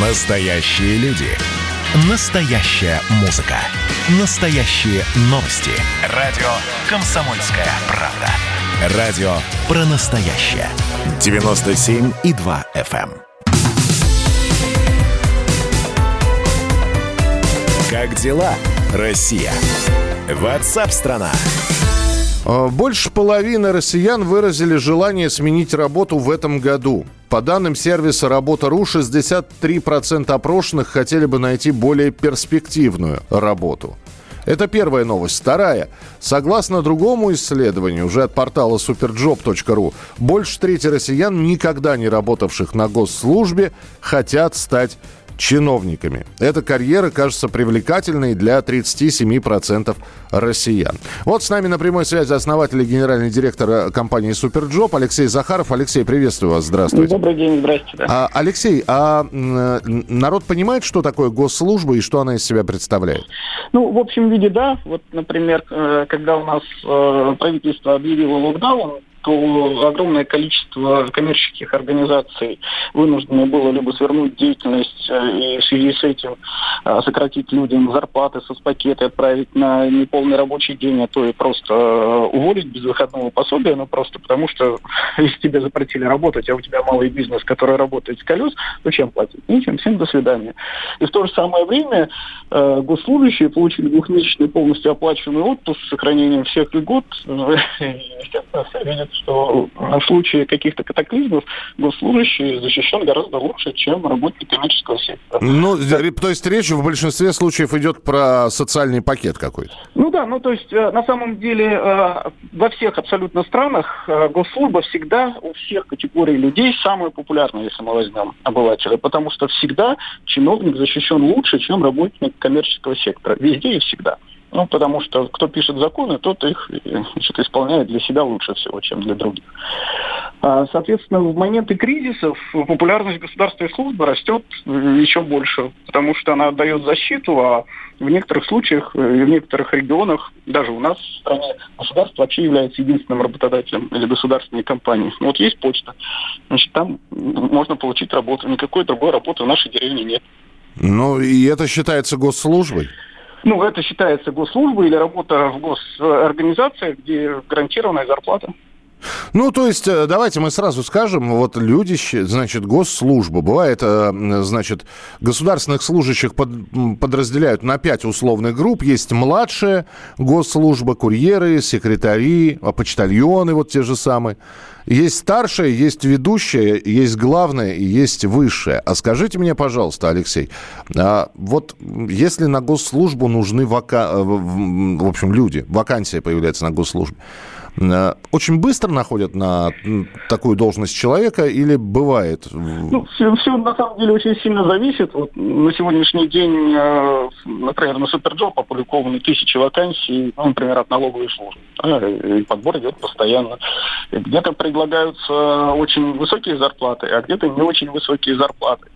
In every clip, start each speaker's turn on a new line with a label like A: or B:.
A: Настоящие люди. Настоящая музыка. Настоящие новости. Радио «Комсомольская правда». Радио про настоящее. 97,2 FM. эм. Как дела, Россия? Ватсап-страна!
B: Э, Больше половины россиян выразили желание сменить работу в этом году. По данным сервиса «Работа.ру», 63% опрошенных хотели бы найти более перспективную работу. Это первая новость. Вторая. Согласно другому исследованию, уже от портала superjob.ru, больше трети россиян, никогда не работавших на госслужбе, хотят стать чиновниками. Эта карьера кажется привлекательной для 37% россиян. Вот с нами на прямой связи основатель и генеральный директор э, компании «Superjob» Алексей Захаров. Алексей, приветствую вас. Здравствуйте.
C: Добрый день, здрасте.
B: А, Алексей, а народ понимает, что такое госслужба и что она из себя представляет?
C: Ну, в общем виде, да. Вот, например, э, когда у нас э, правительство объявило локдаун, то огромное количество коммерческих организаций вынуждено было либо свернуть деятельность э, и в связи с этим э, сократить людям зарплаты, соцпакеты, отправить на неполный рабочий день, а то и просто э, уволить без выходного пособия, ну просто потому что если тебе запретили работать, а у тебя малый бизнес, который работает с колес, то чем платить? Ничем, всем до свидания. И в то же самое время госслужащие получили двухмесячный полностью оплачиваемый отпуск с сохранением всех льгот. Все видят, что в случае каких-то катаклизмов госслужащий защищен гораздо лучше, чем работник коммерческого сектора.
B: Ну, то есть речь в большинстве случаев идет про социальный пакет какой-то.
C: Ну да, ну то есть э, на самом деле э, во всех абсолютно странах э, госслужба всегда у всех категорий людей самая популярная, если мы возьмем обывателя, потому что всегда чиновник защищен лучше, чем работник коммерческого сектора. Везде и всегда. Ну, потому что кто пишет законы, тот их э, значит, исполняет для себя лучше всего, чем для других. А, Соответственно, в моменты кризисов популярность государственной службы растет э, еще больше, потому что она дает защиту, а в некоторых случаях э, в некоторых регионах, даже у нас в стране, государство вообще является единственным работодателем или государственной компанией. Ну, Вот есть почта, значит, там можно получить работу. Никакой другой работы в нашей деревне нет.
B: Ну, и это считается госслужбой?
C: Ну, это считается госслужбой или работа в госорганизациях, где гарантированная зарплата.
B: Ну, то есть, э, давайте мы сразу скажем, вот люди, значит, госслужба. Бывает, э, значит, государственных служащих под- подразделяют на пять условных групп. Есть младшая госслужба, курьеры, секретари, а, почтальоны, вот те же самые. Есть старшая, есть ведущая, есть главная и есть высшая. А скажите мне, пожалуйста, Алексей, а вот если на госслужбу нужны вака... э, в общем, люди, вакансия появляется на госслужбе, Э, Очень быстро находят на такую должность человека или бывает?
C: Ну, все, на самом деле очень сильно зависит. Вот на сегодняшний день, э, например, на Superjob опубликованы тысячи вакансий, ну, например, от налоговой службы. И подбор идет постоянно. Где-то предлагаются очень высокие зарплаты, а где-то не очень высокие зарплаты.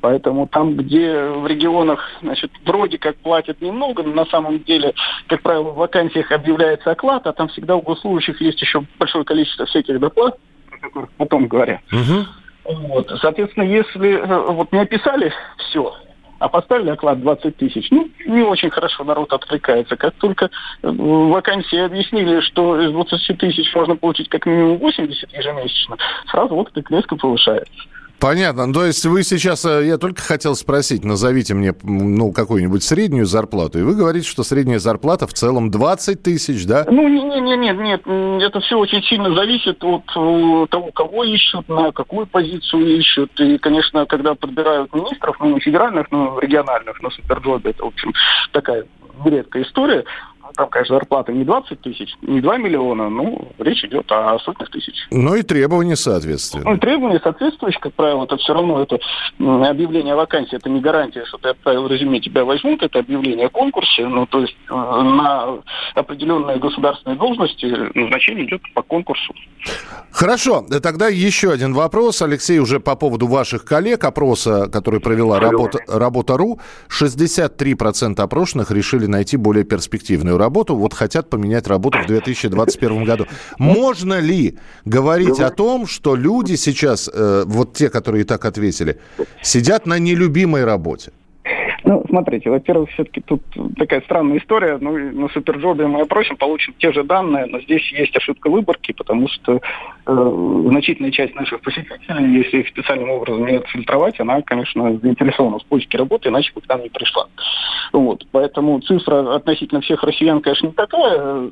C: Поэтому там, где в регионах, значит, вроде как платят немного, но на самом деле, как правило, в вакансиях объявляется оклад, а там всегда у госслужащих есть еще большое количество всяких доплат, о которых потом говорят.
B: Мгм.
C: Вот. Соответственно, если э, вот не описали все, а поставили оклад 20 тысяч, ну, не очень хорошо народ откликается. Как только э, в вакансии объяснили, что из 20 тысяч можно получить как минимум 80 ежемесячно, сразу отклик резко повышается.
B: Понятно. То есть вы сейчас, э, я только хотел спросить, назовите мне, ну, какую-нибудь среднюю зарплату. И вы говорите, что средняя зарплата в целом 20 тысяч, да?
C: Ну, не, не, не, нет, нет, м, это все очень сильно зависит от э, того, кого ищут, на какую позицию ищут. И, конечно, когда подбирают министров, ну, не федеральных, но региональных, на суперджобе, это, в общем, такая редкая история. Там, конечно, зарплата не 20 тысяч, не 2 миллиона, ну, речь идет о сотнях тысяч.
B: Ну и требования, соответственно.
C: Ну, и требования соответствующие, как правило, это все равно это объявление о вакансии, это не гарантия, что ты отправил резюме, тебя возьмут, это объявление о конкурсе, ну, то есть э, на определенные государственные должности назначение идет по конкурсу.
B: Хорошо, э, тогда еще один вопрос, Алексей, уже по поводу ваших коллег, опроса, который провела работа, Работа.ру, 63% опрошенных решили найти более перспективную постоянную работу, вот хотят поменять работу в 2021 году. Можно ли говорить о том, что люди сейчас, э, вот те, которые и так ответили, сидят на нелюбимой работе?
C: Ну, смотрите, во-первых, все-таки тут такая странная история. Ну, на Суперджобе мы опросим, получим те же данные, но здесь есть ошибка выборки, потому что э, значительная часть наших посетителей, если их специальным образом не отфильтровать, она, конечно, заинтересована в поиске работы, иначе бы к нам не пришла. Вот, поэтому цифра относительно всех россиян, конечно, не такая,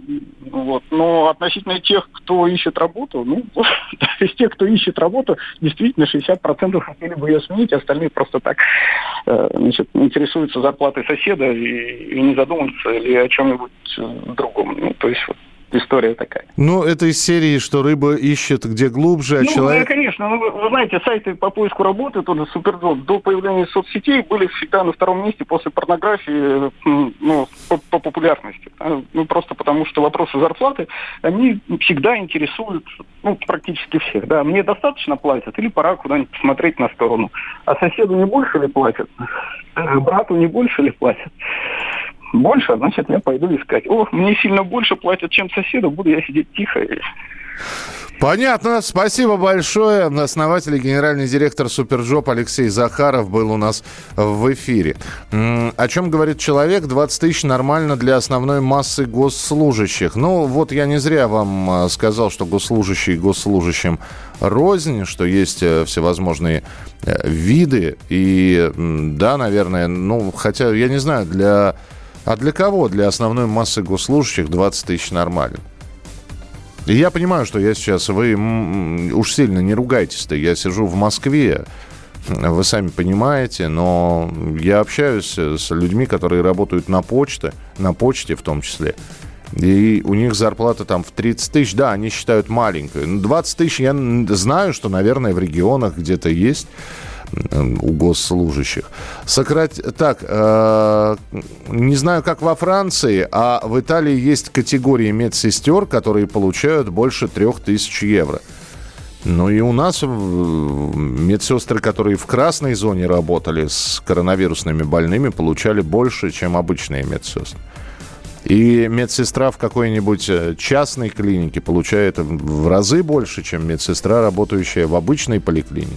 C: вот, но относительно тех, кто ищет работу, ну, из тех, кто ищет работу, действительно 60% хотели бы ее сменить, остальные просто так, э, значит, интересуются интересуются зарплатой соседа и, и не задумываются ли о чем-нибудь э, другом. Ну, то есть вот история такая.
B: Ну, это из серии, что рыба ищет где глубже, а
C: ну,
B: человек...
C: Да, конечно. Ну, вы, знаете, сайты по поиску работы, тот же Superjob, до появления соцсетей были всегда на втором месте после порнографии ну, по, по популярности. Ну, просто потому что вопросы зарплаты, они всегда интересуют ну, практически всех. Да, мне достаточно платят или пора куда-нибудь посмотреть на сторону. А соседу не больше ли платят? Э, брату не больше ли платят? Больше, значит, я пойду искать. О, мне сильно больше платят, чем соседу, буду я сидеть тихо.
B: Понятно. Спасибо большое. Основатель и генеральный директор Superjob Алексей Захаров был у нас в эфире. О чем говорит человек? 20 тысяч нормально для основной массы госслужащих. Ну, вот я не зря вам а, сказал, что госслужащие госслужащим рознь, что есть э, всевозможные э, виды. И да, наверное, ну, хотя, я не знаю, для а для кого? Для основной массы госслужащих 20 тысяч нормально. И я понимаю, что я сейчас, вы уж сильно не ругайтесь-то, я сижу в Москве, вы сами понимаете, но я общаюсь с людьми, которые работают на почте, на почте в том числе. И у них зарплата там в 30 тысяч, да, они считают маленькой. 20 тысяч я знаю, что, наверное, в регионах где-то есть у госслужащих. Сократ... Так, э, не знаю, как во Франции, а в Италии есть категории медсестер, которые получают больше 3000 евро. Ну и у нас медсестры, которые в красной зоне работали с коронавирусными больными, получали больше, чем обычные медсестры. И медсестра в какой-нибудь э, частной клинике получает в разы больше, чем медсестра, работающая в обычной поликлинике.